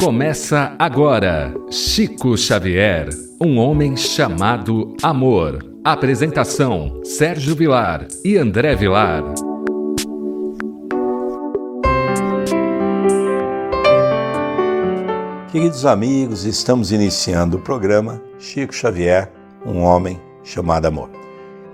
Começa agora Chico Xavier, um homem chamado amor. Apresentação: Sérgio Vilar e André Vilar. Queridos amigos, estamos iniciando o programa Chico Xavier, um homem chamado amor.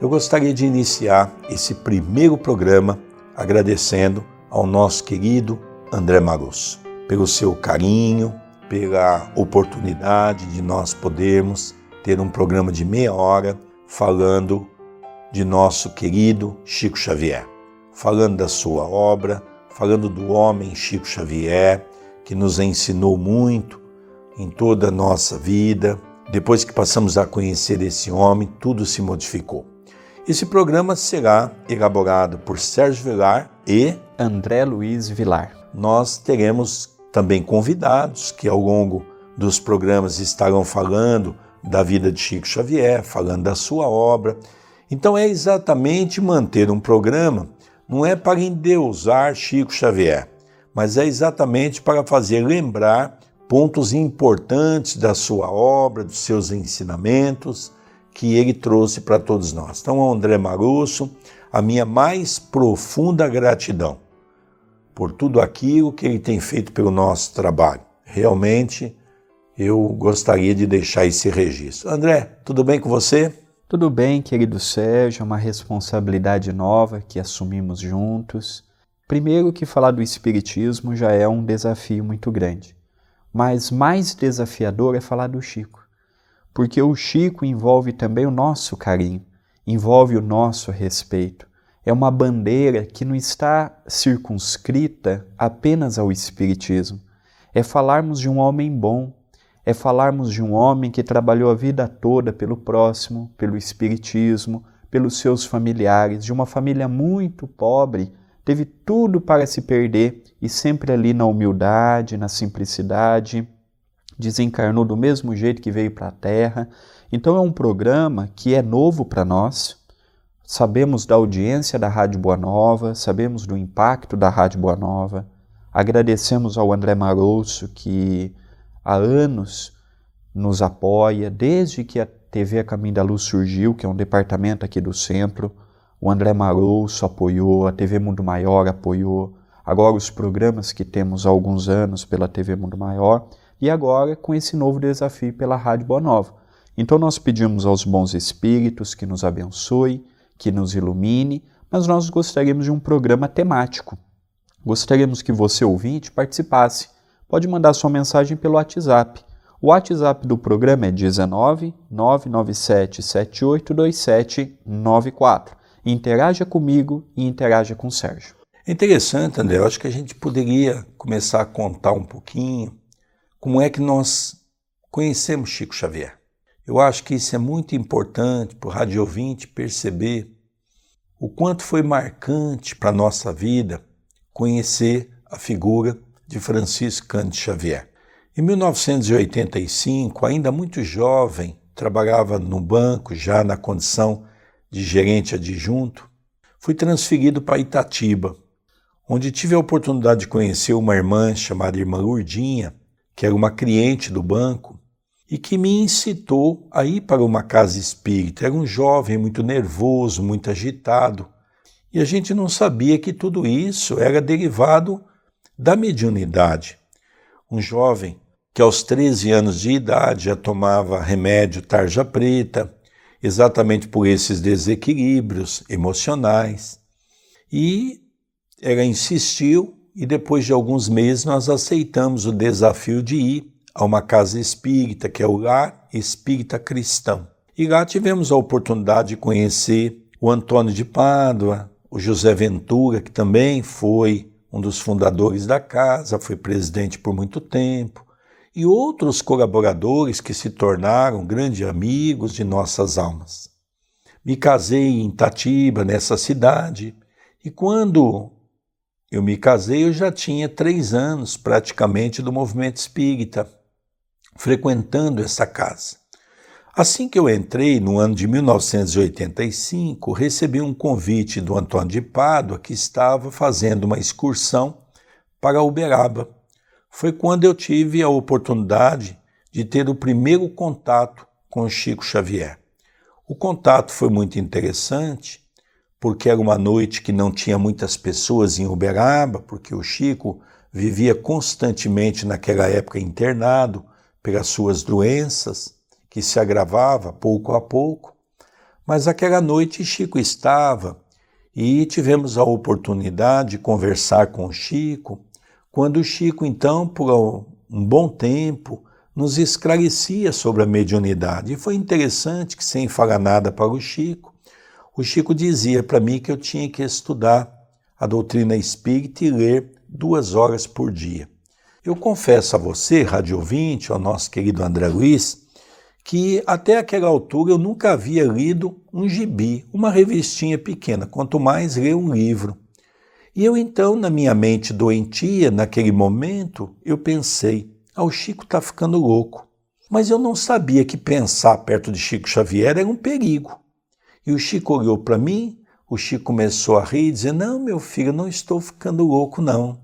Eu gostaria de iniciar esse primeiro programa agradecendo ao nosso querido André Marusso pelo seu carinho, pela oportunidade de nós podermos ter um programa de meia hora falando de nosso querido Chico Xavier, falando da sua obra, falando do homem Chico Xavier, que nos ensinou muito em toda a nossa vida. Depois que passamos a conhecer esse homem, tudo se modificou. Esse programa será elaborado por Sérgio Vilar e André Luiz Vilar. Nós teremos também convidados que ao longo dos programas estarão falando da vida de Chico Xavier, falando da sua obra. Então é exatamente manter um programa, não é para endeusar Chico Xavier, mas é exatamente para fazer lembrar pontos importantes da sua obra, dos seus ensinamentos que ele trouxe para todos nós. Então, André Marusso, a minha mais profunda gratidão por tudo aquilo que ele tem feito pelo nosso trabalho. Realmente, eu gostaria de deixar esse registro. André, tudo bem com você? Tudo bem, querido Sérgio, é uma responsabilidade nova que assumimos juntos. Primeiro que falar do Espiritismo já é um desafio muito grande, mas mais desafiador é falar do Chico, porque o Chico envolve também o nosso carinho, envolve o nosso respeito é uma bandeira que não está circunscrita apenas ao Espiritismo. É falarmos de um homem bom, é falarmos de um homem que trabalhou a vida toda pelo próximo, pelo Espiritismo, pelos seus familiares, de uma família muito pobre, teve tudo para se perder e sempre ali na humildade, na simplicidade, desencarnou do mesmo jeito que veio para a Terra. Então é um programa que é novo para nós, Sabemos da audiência da Rádio Boa Nova, sabemos do impacto da Rádio Boa Nova. Agradecemos ao André Marosso, que há anos nos apoia, desde que a TV A Caminho da Luz surgiu, que é um departamento aqui do centro. O André Marosso apoiou, a TV Mundo Maior apoiou, agora os programas que temos há alguns anos pela TV Mundo Maior e agora com esse novo desafio pela Rádio Boa Nova. Então nós pedimos aos bons espíritos que nos abençoe, que nos ilumine, mas nós gostaríamos de um programa temático. Gostaríamos que você, ouvinte, participasse. Pode mandar sua mensagem pelo WhatsApp. O WhatsApp do programa é 19 997 782794. Interaja comigo e interaja com o Sérgio. É interessante, André. Eu acho que a gente poderia começar a contar um pouquinho como é que nós conhecemos Chico Xavier. Eu acho que isso é muito importante para o rádio ouvinte perceber o quanto foi marcante para a nossa vida conhecer a figura de Francisco Cândido Xavier. Em 1985, ainda muito jovem, trabalhava no banco, já na condição de gerente adjunto, fui transferido para Itatiba, onde tive a oportunidade de conhecer uma irmã chamada Irmã Urdinha, que era uma cliente do banco e que me incitou a ir para uma casa espírita. Era um jovem muito nervoso, muito agitado, e a gente não sabia que tudo isso era derivado da mediunidade. Um jovem que aos 13 anos de idade já tomava remédio tarja preta, exatamente por esses desequilíbrios emocionais. E ela insistiu, e depois de alguns meses nós aceitamos o desafio de ir a uma casa espírita, que é o Lar Espírita Cristão. E lá tivemos a oportunidade de conhecer o Antônio de Pádua, o José Ventura, que também foi um dos fundadores da casa, foi presidente por muito tempo, e outros colaboradores que se tornaram grandes amigos de nossas almas. Me casei em Tatiba, nessa cidade, e quando eu me casei, eu já tinha três anos praticamente do movimento espírita frequentando essa casa. Assim que eu entrei, no ano de 1985, recebi um convite do Antônio de Pádua, que estava fazendo uma excursão para Uberaba, foi quando eu tive a oportunidade de ter o primeiro contato com Chico Xavier. O contato foi muito interessante, porque era uma noite que não tinha muitas pessoas em Uberaba, porque o Chico vivia constantemente naquela época internado pelas suas doenças, que se agravava pouco a pouco. Mas aquela noite Chico estava e tivemos a oportunidade de conversar com o Chico, quando Chico, então, por um bom tempo, nos esclarecia sobre a mediunidade. E foi interessante que, sem falar nada para o Chico, o Chico dizia para mim que eu tinha que estudar a doutrina espírita e ler duas horas por dia. Eu confesso a você, rádio ouvinte, ao nosso querido André Luiz, que até aquela altura eu nunca havia lido um gibi, uma revistinha pequena, quanto mais ler um livro. E eu então, na minha mente doentia, naquele momento, eu pensei, ah, o Chico está ficando louco. Mas eu não sabia que pensar perto de Chico Xavier era um perigo. E o Chico olhou para mim, o Chico começou a rir e dizer, não, meu filho, não estou ficando louco, não.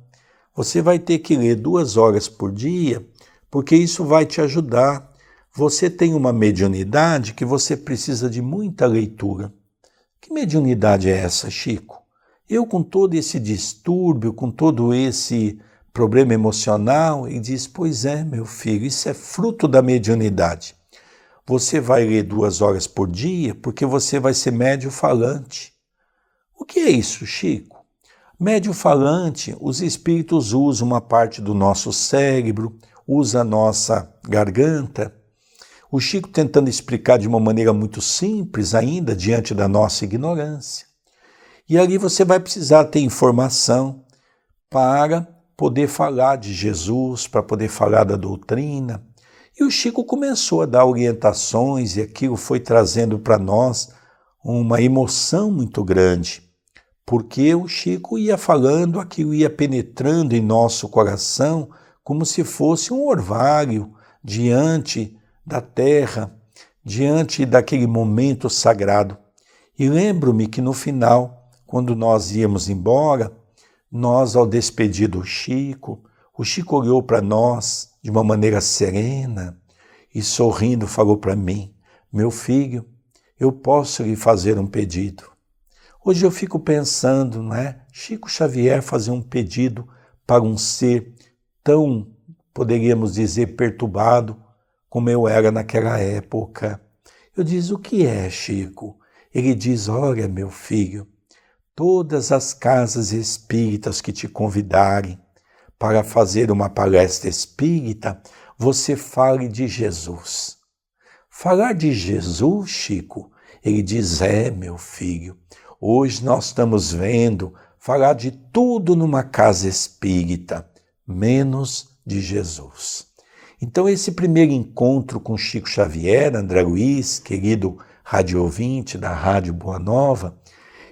Você vai ter que ler duas horas por dia, porque isso vai te ajudar você tem uma mediunidade que você precisa de muita leitura. Que mediunidade é essa, Chico? Eu, com todo esse distúrbio, com todo esse problema emocional, e diz: Pois é, meu filho, isso é fruto da mediunidade. Você vai ler duas horas por dia porque você vai ser médio falante. O que é isso, Chico? Médio falante, os espíritos usam uma parte do nosso cérebro, usa a nossa garganta o Chico tentando explicar de uma maneira muito simples ainda, diante da nossa ignorância. E ali você vai precisar ter informação para poder falar de Jesus, para poder falar da doutrina. E o Chico começou a dar orientações e aquilo foi trazendo para nós uma emoção muito grande, porque o Chico ia falando, aquilo ia penetrando em nosso coração como se fosse um orvalho diante da terra diante daquele momento sagrado. E lembro-me que no final, quando nós íamos embora, nós, ao despedir do Chico, o Chico olhou para nós de uma maneira serena e sorrindo falou para mim: Meu filho, eu posso lhe fazer um pedido. Hoje eu fico pensando, não é? Chico Xavier fazer um pedido para um ser tão, poderíamos dizer, perturbado como eu era naquela época. Eu diz: O que é, Chico? Ele diz: Olha, meu filho, todas as casas espíritas que te convidarem para fazer uma palestra espírita, você fale de Jesus. Falar de Jesus, Chico, ele diz: É, meu filho, hoje nós estamos vendo falar de tudo numa casa espírita, menos de Jesus. Então, esse primeiro encontro com Chico Xavier, André Luiz, querido rádio ouvinte da Rádio Boa Nova,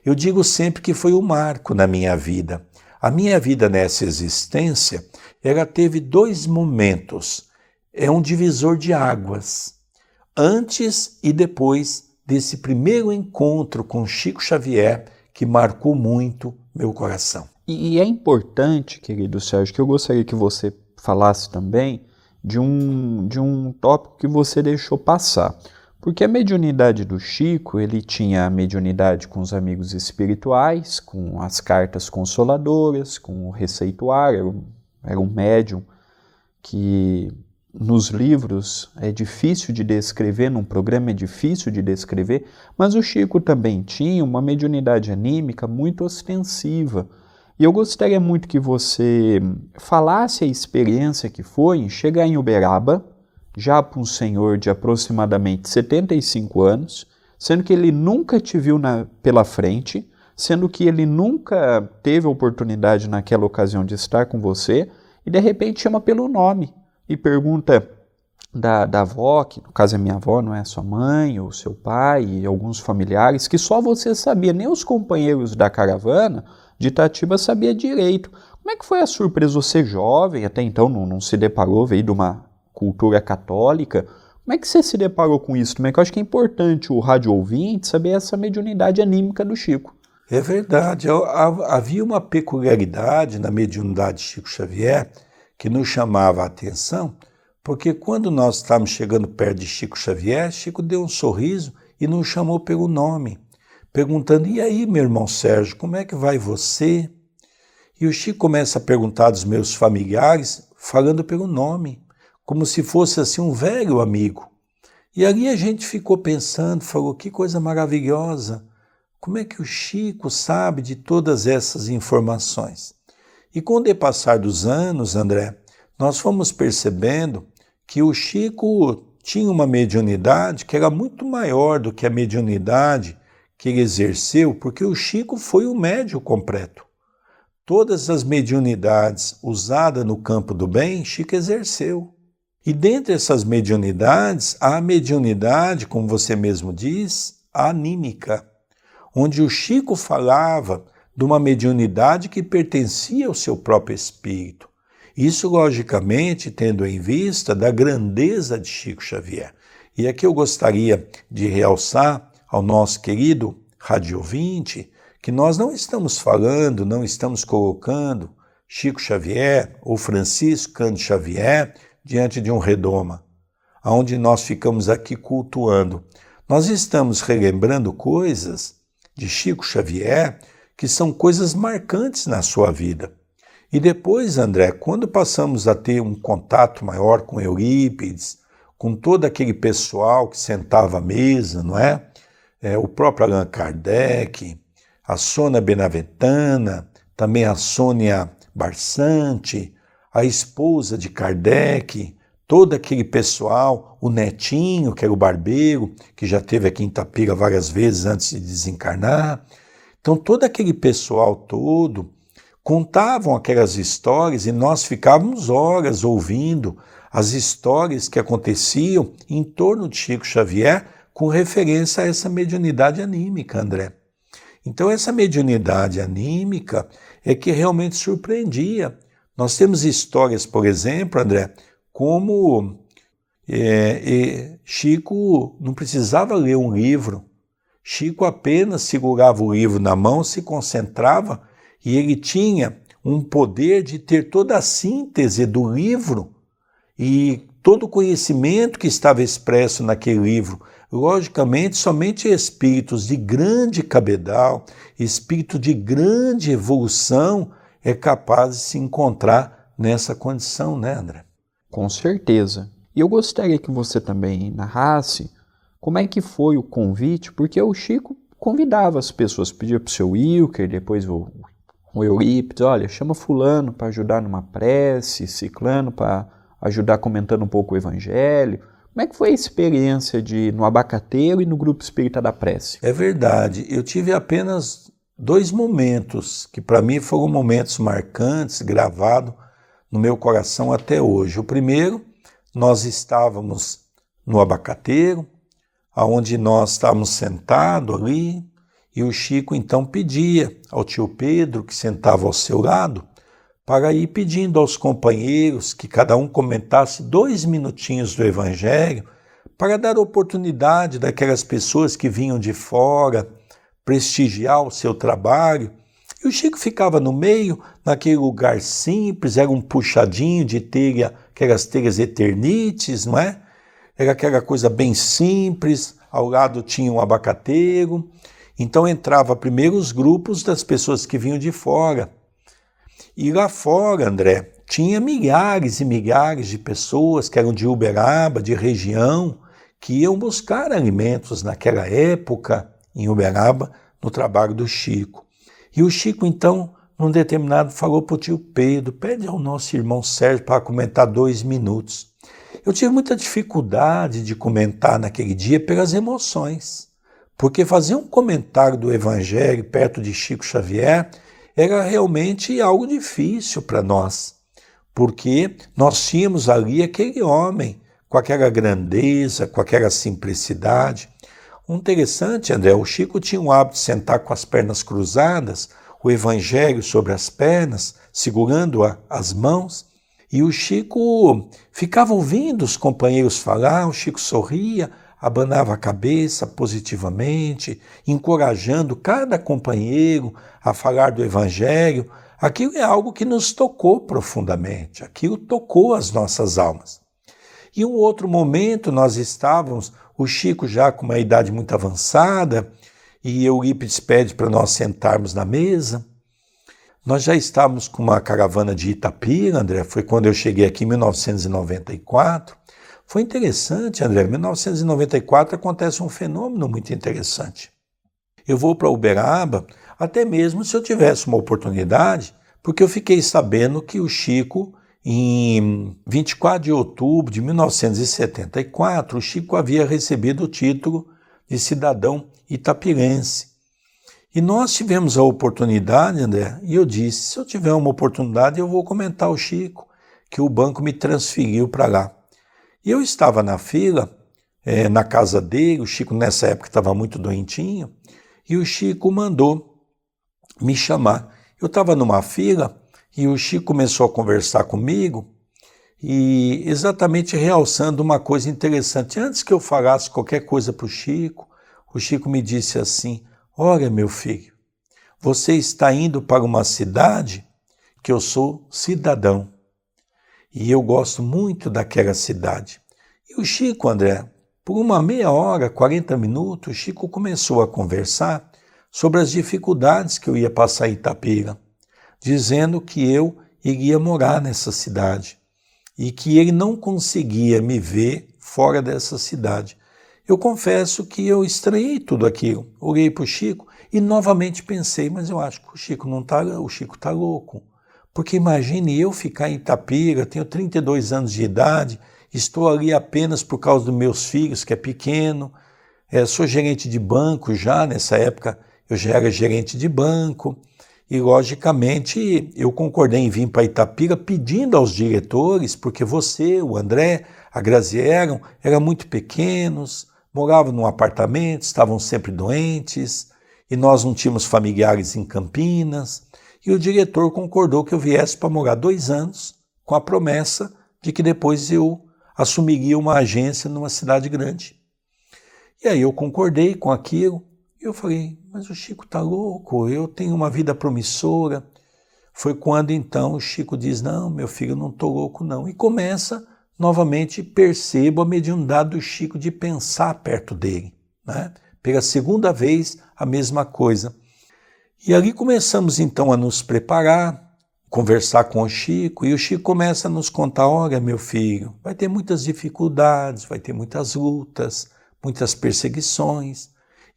eu digo sempre que foi um marco na minha vida. A minha vida nessa existência, ela teve dois momentos. É um divisor de águas. Antes e depois desse primeiro encontro com Chico Xavier, que marcou muito meu coração. E é importante, querido Sérgio, que eu gostaria que você falasse também de um, de um tópico que você deixou passar. Porque a mediunidade do Chico, ele tinha a mediunidade com os amigos espirituais, com as cartas consoladoras, com o receituário, era um médium que nos livros é difícil de descrever, num programa é difícil de descrever, mas o Chico também tinha uma mediunidade anímica muito ostensiva, e eu gostaria muito que você falasse a experiência que foi em chegar em Uberaba, já para um senhor de aproximadamente 75 anos, sendo que ele nunca te viu na, pela frente, sendo que ele nunca teve a oportunidade naquela ocasião de estar com você, e de repente chama pelo nome e pergunta da, da avó, que no caso é minha avó, não é sua mãe, ou seu pai, e alguns familiares, que só você sabia, nem os companheiros da caravana de Itatiba sabia direito. Como é que foi a surpresa? Você jovem, até então não, não se deparou, veio de uma cultura católica. Como é que você se deparou com isso? Também que eu acho que é importante o rádio ouvinte saber essa mediunidade anímica do Chico. É verdade. Havia uma peculiaridade na mediunidade de Chico Xavier que nos chamava a atenção, porque quando nós estávamos chegando perto de Chico Xavier, Chico deu um sorriso e nos chamou pelo nome, perguntando: E aí, meu irmão Sérgio, como é que vai você? E o Chico começa a perguntar dos meus familiares, falando pelo nome, como se fosse assim um velho amigo. E ali a gente ficou pensando, falou: que coisa maravilhosa! Como é que o Chico sabe de todas essas informações? E com o depassar dos anos, André, nós fomos percebendo que o Chico tinha uma mediunidade que era muito maior do que a mediunidade que ele exerceu, porque o Chico foi o médio completo. Todas as mediunidades usadas no campo do bem, Chico exerceu. E dentre essas mediunidades, há a mediunidade, como você mesmo diz, anímica, onde o Chico falava de uma mediunidade que pertencia ao seu próprio espírito. Isso, logicamente, tendo em vista da grandeza de Chico Xavier. E aqui eu gostaria de realçar ao nosso querido Rádio 20 que nós não estamos falando, não estamos colocando Chico Xavier ou Francisco Cândido Xavier diante de um redoma, aonde nós ficamos aqui cultuando. Nós estamos relembrando coisas de Chico Xavier que são coisas marcantes na sua vida. E depois, André, quando passamos a ter um contato maior com Eurípides, com todo aquele pessoal que sentava à mesa, não é? é o próprio Allan Kardec, a Sônia Benaventana, também a Sônia Barsante, a esposa de Kardec, todo aquele pessoal, o netinho, que era o barbeiro, que já teve aqui em Itapira várias vezes antes de desencarnar. Então, todo aquele pessoal todo contavam aquelas histórias e nós ficávamos horas ouvindo as histórias que aconteciam em torno de Chico Xavier com referência a essa mediunidade anímica, André. Então, essa mediunidade anímica é que realmente surpreendia. Nós temos histórias, por exemplo, André, como é, é, Chico não precisava ler um livro. Chico apenas segurava o livro na mão, se concentrava e ele tinha um poder de ter toda a síntese do livro e todo o conhecimento que estava expresso naquele livro. Logicamente, somente espíritos de grande cabedal, espírito de grande evolução, é capaz de se encontrar nessa condição, né, André? Com certeza. E eu gostaria que você também narrasse como é que foi o convite, porque o Chico convidava as pessoas, pedia para o seu Wilker, depois o o Eurípides, olha, chama fulano para ajudar numa prece, ciclano para ajudar comentando um pouco o evangelho. Como é que foi a experiência de no abacateiro e no grupo espírita da prece? É verdade, eu tive apenas dois momentos que para mim foram momentos marcantes, gravados no meu coração até hoje. O primeiro, nós estávamos no abacateiro, aonde nós estávamos sentados ali, e o Chico então pedia ao tio Pedro, que sentava ao seu lado, para ir pedindo aos companheiros que cada um comentasse dois minutinhos do Evangelho, para dar oportunidade daquelas pessoas que vinham de fora prestigiar o seu trabalho. E o Chico ficava no meio, naquele lugar simples, era um puxadinho de telha, aquelas telhas eternites, não é? Era aquela coisa bem simples, ao lado tinha um abacateiro, então entrava primeiro os grupos das pessoas que vinham de fora. E lá fora, André, tinha milhares e milhares de pessoas que eram de Uberaba, de região, que iam buscar alimentos naquela época em Uberaba, no trabalho do Chico. E o Chico, então, num determinado, falou para o tio Pedro: pede ao nosso irmão Sérgio para comentar dois minutos. Eu tive muita dificuldade de comentar naquele dia pelas emoções. Porque fazer um comentário do Evangelho perto de Chico Xavier era realmente algo difícil para nós, porque nós tínhamos ali aquele homem com aquela grandeza, com aquela simplicidade. O interessante, André, o Chico tinha o hábito de sentar com as pernas cruzadas, o Evangelho sobre as pernas, segurando as mãos, e o Chico ficava ouvindo os companheiros falar, o Chico sorria, abanava a cabeça positivamente, encorajando cada companheiro a falar do Evangelho, Aquilo é algo que nos tocou profundamente, aquilo tocou as nossas almas. E um outro momento nós estávamos, o Chico já com uma idade muito avançada, e Eurípides pede para nós sentarmos na mesa. Nós já estávamos com uma caravana de Itapira, André, foi quando eu cheguei aqui em 1994. Foi interessante, André, em 1994 acontece um fenômeno muito interessante. Eu vou para Uberaba, até mesmo se eu tivesse uma oportunidade, porque eu fiquei sabendo que o Chico, em 24 de outubro de 1974, o Chico havia recebido o título de cidadão itapirense. E nós tivemos a oportunidade, André, e eu disse: se eu tiver uma oportunidade, eu vou comentar ao Chico que o banco me transferiu para lá. E eu estava na fila, é, na casa dele, o Chico nessa época estava muito doentinho, e o Chico mandou me chamar. Eu estava numa fila e o Chico começou a conversar comigo e exatamente realçando uma coisa interessante. Antes que eu falasse qualquer coisa para o Chico, o Chico me disse assim: Olha, meu filho, você está indo para uma cidade que eu sou cidadão. E eu gosto muito daquela cidade. E o Chico, André, por uma meia hora, 40 minutos, o Chico começou a conversar sobre as dificuldades que eu ia passar em Itapira, dizendo que eu iria morar nessa cidade e que ele não conseguia me ver fora dessa cidade. Eu confesso que eu estranhei tudo aquilo. Olhei para o Chico e novamente pensei, mas eu acho que o Chico não tá, o Chico tá louco. Porque imagine eu ficar em Itapira, tenho 32 anos de idade, estou ali apenas por causa dos meus filhos, que é pequeno, é, sou gerente de banco já, nessa época eu já era gerente de banco, e logicamente eu concordei em vir para Itapira pedindo aos diretores, porque você, o André, a Graziella eram muito pequenos, moravam num apartamento, estavam sempre doentes, e nós não tínhamos familiares em Campinas e o diretor concordou que eu viesse para morar dois anos, com a promessa de que depois eu assumiria uma agência numa cidade grande. E aí eu concordei com aquilo, e eu falei, mas o Chico tá louco, eu tenho uma vida promissora. Foi quando então o Chico diz, não, meu filho, não tô louco não. E começa, novamente, percebo a mediunidade do Chico de pensar perto dele. Né? Pela segunda vez, a mesma coisa. E ali começamos então a nos preparar, conversar com o Chico, e o Chico começa a nos contar: olha, meu filho, vai ter muitas dificuldades, vai ter muitas lutas, muitas perseguições.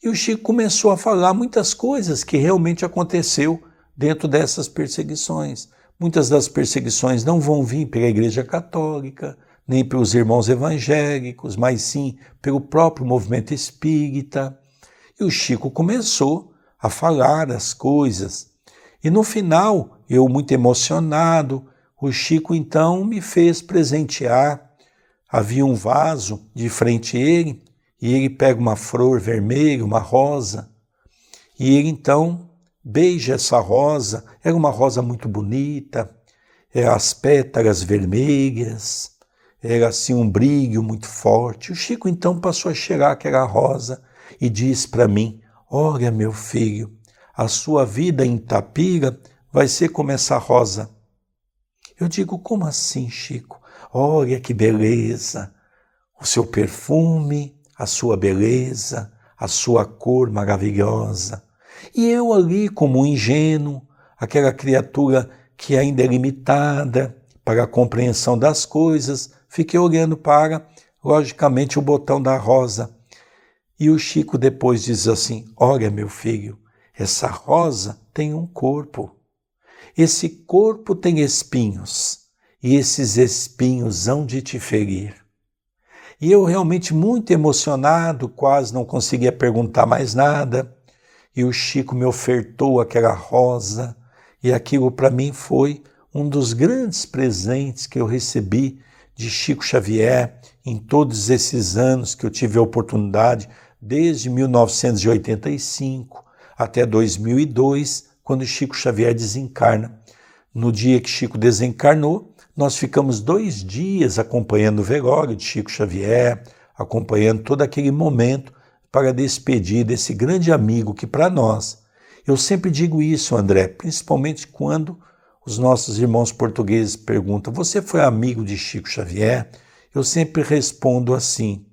E o Chico começou a falar muitas coisas que realmente aconteceu dentro dessas perseguições. Muitas das perseguições não vão vir pela Igreja Católica, nem pelos irmãos evangélicos, mas sim pelo próprio movimento espírita. E o Chico começou a falar as coisas. E no final, eu muito emocionado, o Chico então me fez presentear. Havia um vaso de frente a ele, e ele pega uma flor vermelha, uma rosa, e ele então beija essa rosa. Era uma rosa muito bonita, era as pétalas vermelhas, era assim um brilho muito forte. O Chico então passou a cheirar aquela rosa e diz para mim: Olha, meu filho, a sua vida em Tapira vai ser como essa rosa. Eu digo, como assim, Chico? Olha que beleza! O seu perfume, a sua beleza, a sua cor maravilhosa. E eu ali, como um ingênuo, aquela criatura que ainda é limitada para a compreensão das coisas, fiquei olhando para, logicamente, o botão da rosa e o Chico depois diz assim: Olha, meu filho, essa rosa tem um corpo. Esse corpo tem espinhos, e esses espinhos hão de te ferir. E eu realmente muito emocionado, quase não conseguia perguntar mais nada. E o Chico me ofertou aquela rosa, e aquilo para mim foi um dos grandes presentes que eu recebi de Chico Xavier em todos esses anos que eu tive a oportunidade desde 1985 até 2002, quando Chico Xavier desencarna. No dia que Chico desencarnou, nós ficamos dois dias acompanhando o velório de Chico Xavier, acompanhando todo aquele momento para despedir desse grande amigo que, para nós, eu sempre digo isso, André, principalmente quando os nossos irmãos portugueses perguntam: Você foi amigo de Chico Xavier? Eu sempre respondo assim: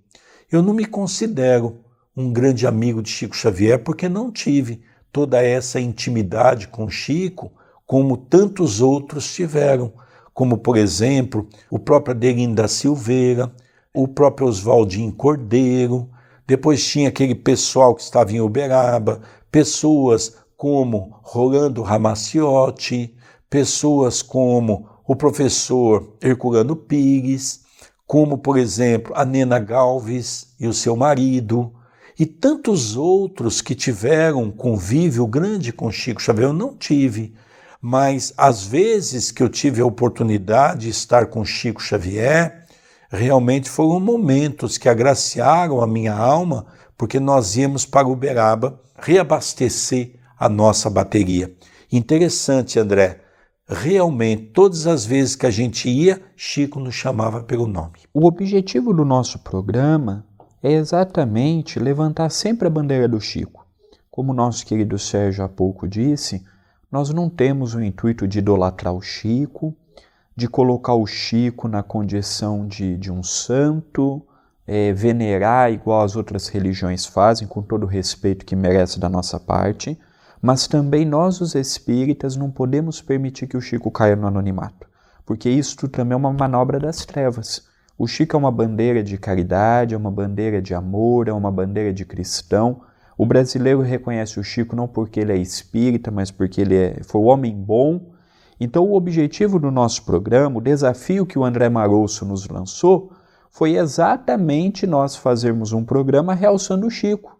Eu não me considero um grande amigo de Chico Xavier porque não tive toda essa intimidade com Chico como tantos outros tiveram, como por exemplo o próprio Adelino da Silveira, o próprio Oswaldinho Cordeiro, depois tinha aquele pessoal que estava em Uberaba, pessoas como Rolando Ramaciotti, pessoas como o professor Herculano Pires, como, por exemplo, a Nena Galves e o seu marido, e tantos outros que tiveram convívio grande com Chico Xavier. Eu não tive, mas às vezes que eu tive a oportunidade de estar com Chico Xavier, realmente foram momentos que agraciaram a minha alma, porque nós íamos para Uberaba reabastecer a nossa bateria. Interessante, André. Realmente, todas as vezes que a gente ia, Chico nos chamava pelo nome. O objetivo do nosso programa é exatamente levantar sempre a bandeira do Chico. Como o nosso querido Sérgio há pouco disse, nós não temos o intuito de idolatrar o Chico, de colocar o Chico na condição de, de um santo, é, venerar igual as outras religiões fazem, com todo o respeito que merece da nossa parte, mas também nós, os espíritas, não podemos permitir que o Chico caia no anonimato, porque isso também é uma manobra das trevas. O Chico é uma bandeira de caridade, é uma bandeira de amor, é uma bandeira de cristão. O brasileiro reconhece o Chico não porque ele é espírita, mas porque ele é, foi um homem bom. Então, o objetivo do nosso programa, o desafio que o André Marosso nos lançou, foi exatamente nós fazermos um programa realçando o Chico,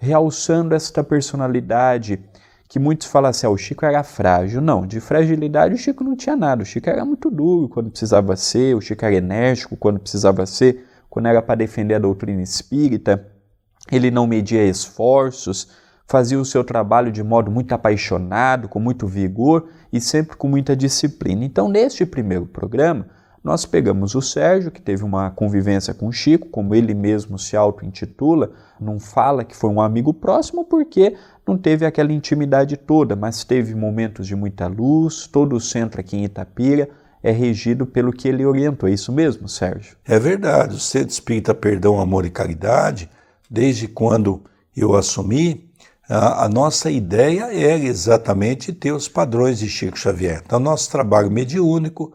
realçando esta personalidade que muitos falam assim, ah, o Chico era frágil. Não, de fragilidade o Chico não tinha nada. O Chico era muito duro quando precisava ser, o Chico era enérgico quando precisava ser, quando era para defender a doutrina espírita. Ele não media esforços, fazia o seu trabalho de modo muito apaixonado, com muito vigor e sempre com muita disciplina. Então, neste primeiro programa, nós pegamos o Sérgio, que teve uma convivência com o Chico, como ele mesmo se auto-intitula, não fala que foi um amigo próximo porque não teve aquela intimidade toda, mas teve momentos de muita luz. Todo o centro aqui em Itapira é regido pelo que ele orientou. É isso mesmo, Sérgio? É verdade. O Centro Espírita Perdão, Amor e Caridade, desde quando eu assumi, a, a nossa ideia era exatamente ter os padrões de Chico Xavier. Então, nosso trabalho mediúnico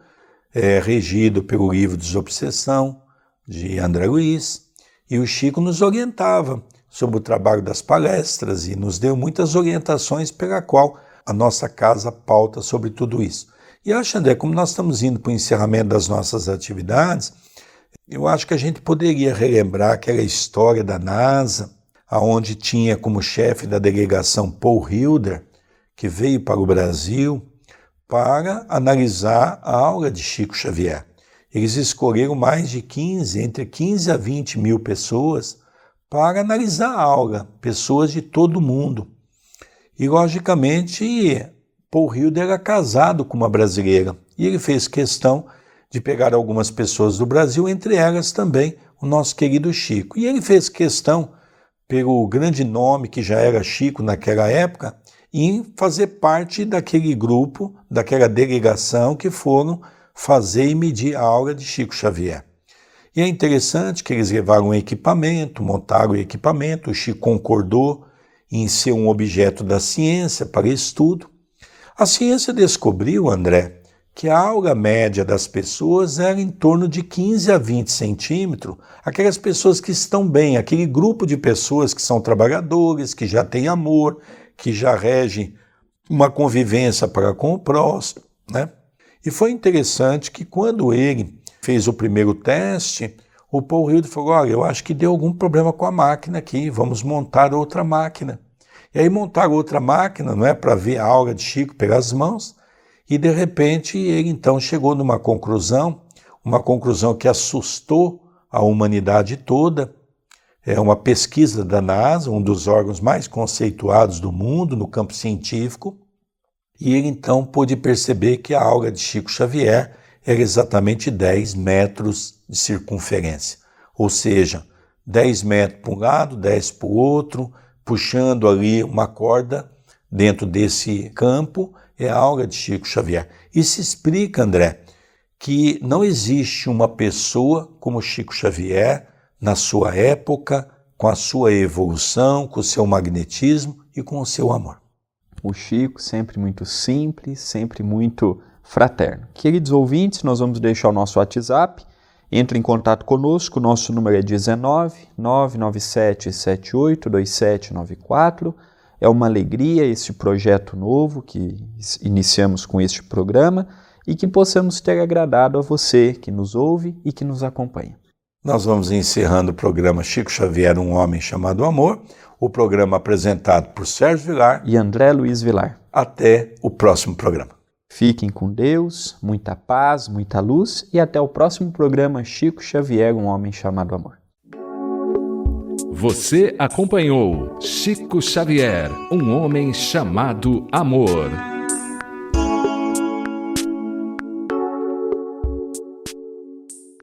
é regido pelo livro Desobsessão, de André Luiz, e o Chico nos orientava sobre o trabalho das palestras e nos deu muitas orientações pela qual a nossa casa pauta sobre tudo isso. E acho, André, como nós estamos indo para o encerramento das nossas atividades, eu acho que a gente poderia relembrar aquela história da NASA, aonde tinha como chefe da delegação Paul Hilder, que veio para o Brasil para analisar a aula de Chico Xavier. Eles escolheram mais de 15, entre 15 a 20 mil pessoas para analisar a aula, pessoas de todo o mundo. E, logicamente, Paul Hilder era casado com uma brasileira e ele fez questão de pegar algumas pessoas do Brasil, entre elas também o nosso querido Chico. E ele fez questão, pelo grande nome que já era Chico naquela época, em fazer parte daquele grupo, daquela delegação que foram fazer e medir a aula de Chico Xavier. E é interessante que eles levaram equipamento, montaram o equipamento, o Chico concordou em ser um objeto da ciência para estudo. A ciência descobriu, André, que a alga média das pessoas era em torno de 15 a 20 centímetros, aquelas pessoas que estão bem, aquele grupo de pessoas que são trabalhadores, que já têm amor, que já regem uma convivência para com o próximo, né? E foi interessante que quando ele fez o primeiro teste, o Paul Hilde falou: Olha, eu acho que deu algum problema com a máquina aqui, vamos montar outra máquina. E aí montaram outra máquina, não é? Para ver a aura de Chico pelas mãos, e de repente ele então chegou numa conclusão, uma conclusão que assustou a humanidade toda. É uma pesquisa da NASA, um dos órgãos mais conceituados do mundo no campo científico, e ele então pôde perceber que a aura de Chico Xavier era exatamente 10 metros de circunferência, ou seja, 10 metros para um lado, 10 para o outro, puxando ali uma corda dentro desse campo é a aura de Chico Xavier. Se explica, André, que não existe uma pessoa como Chico Xavier na sua época, com a sua evolução, com o seu magnetismo e com o seu amor. O Chico sempre muito simples, sempre muito fraterno. Queridos ouvintes, nós vamos deixar o nosso WhatsApp. Entre em contato conosco, nosso número é 19 997 782794. É uma alegria esse projeto novo que iniciamos com este programa e que possamos ter agradado a você que nos ouve e que nos acompanha. Nós vamos encerrando o programa Chico Xavier, um homem chamado Amor, o programa apresentado por Sérgio Vilar e André Luiz Vilar. Até o próximo programa. Fiquem com Deus, muita paz, muita luz e até o próximo programa Chico Xavier, um homem chamado Amor. Você acompanhou Chico Xavier, um homem chamado Amor.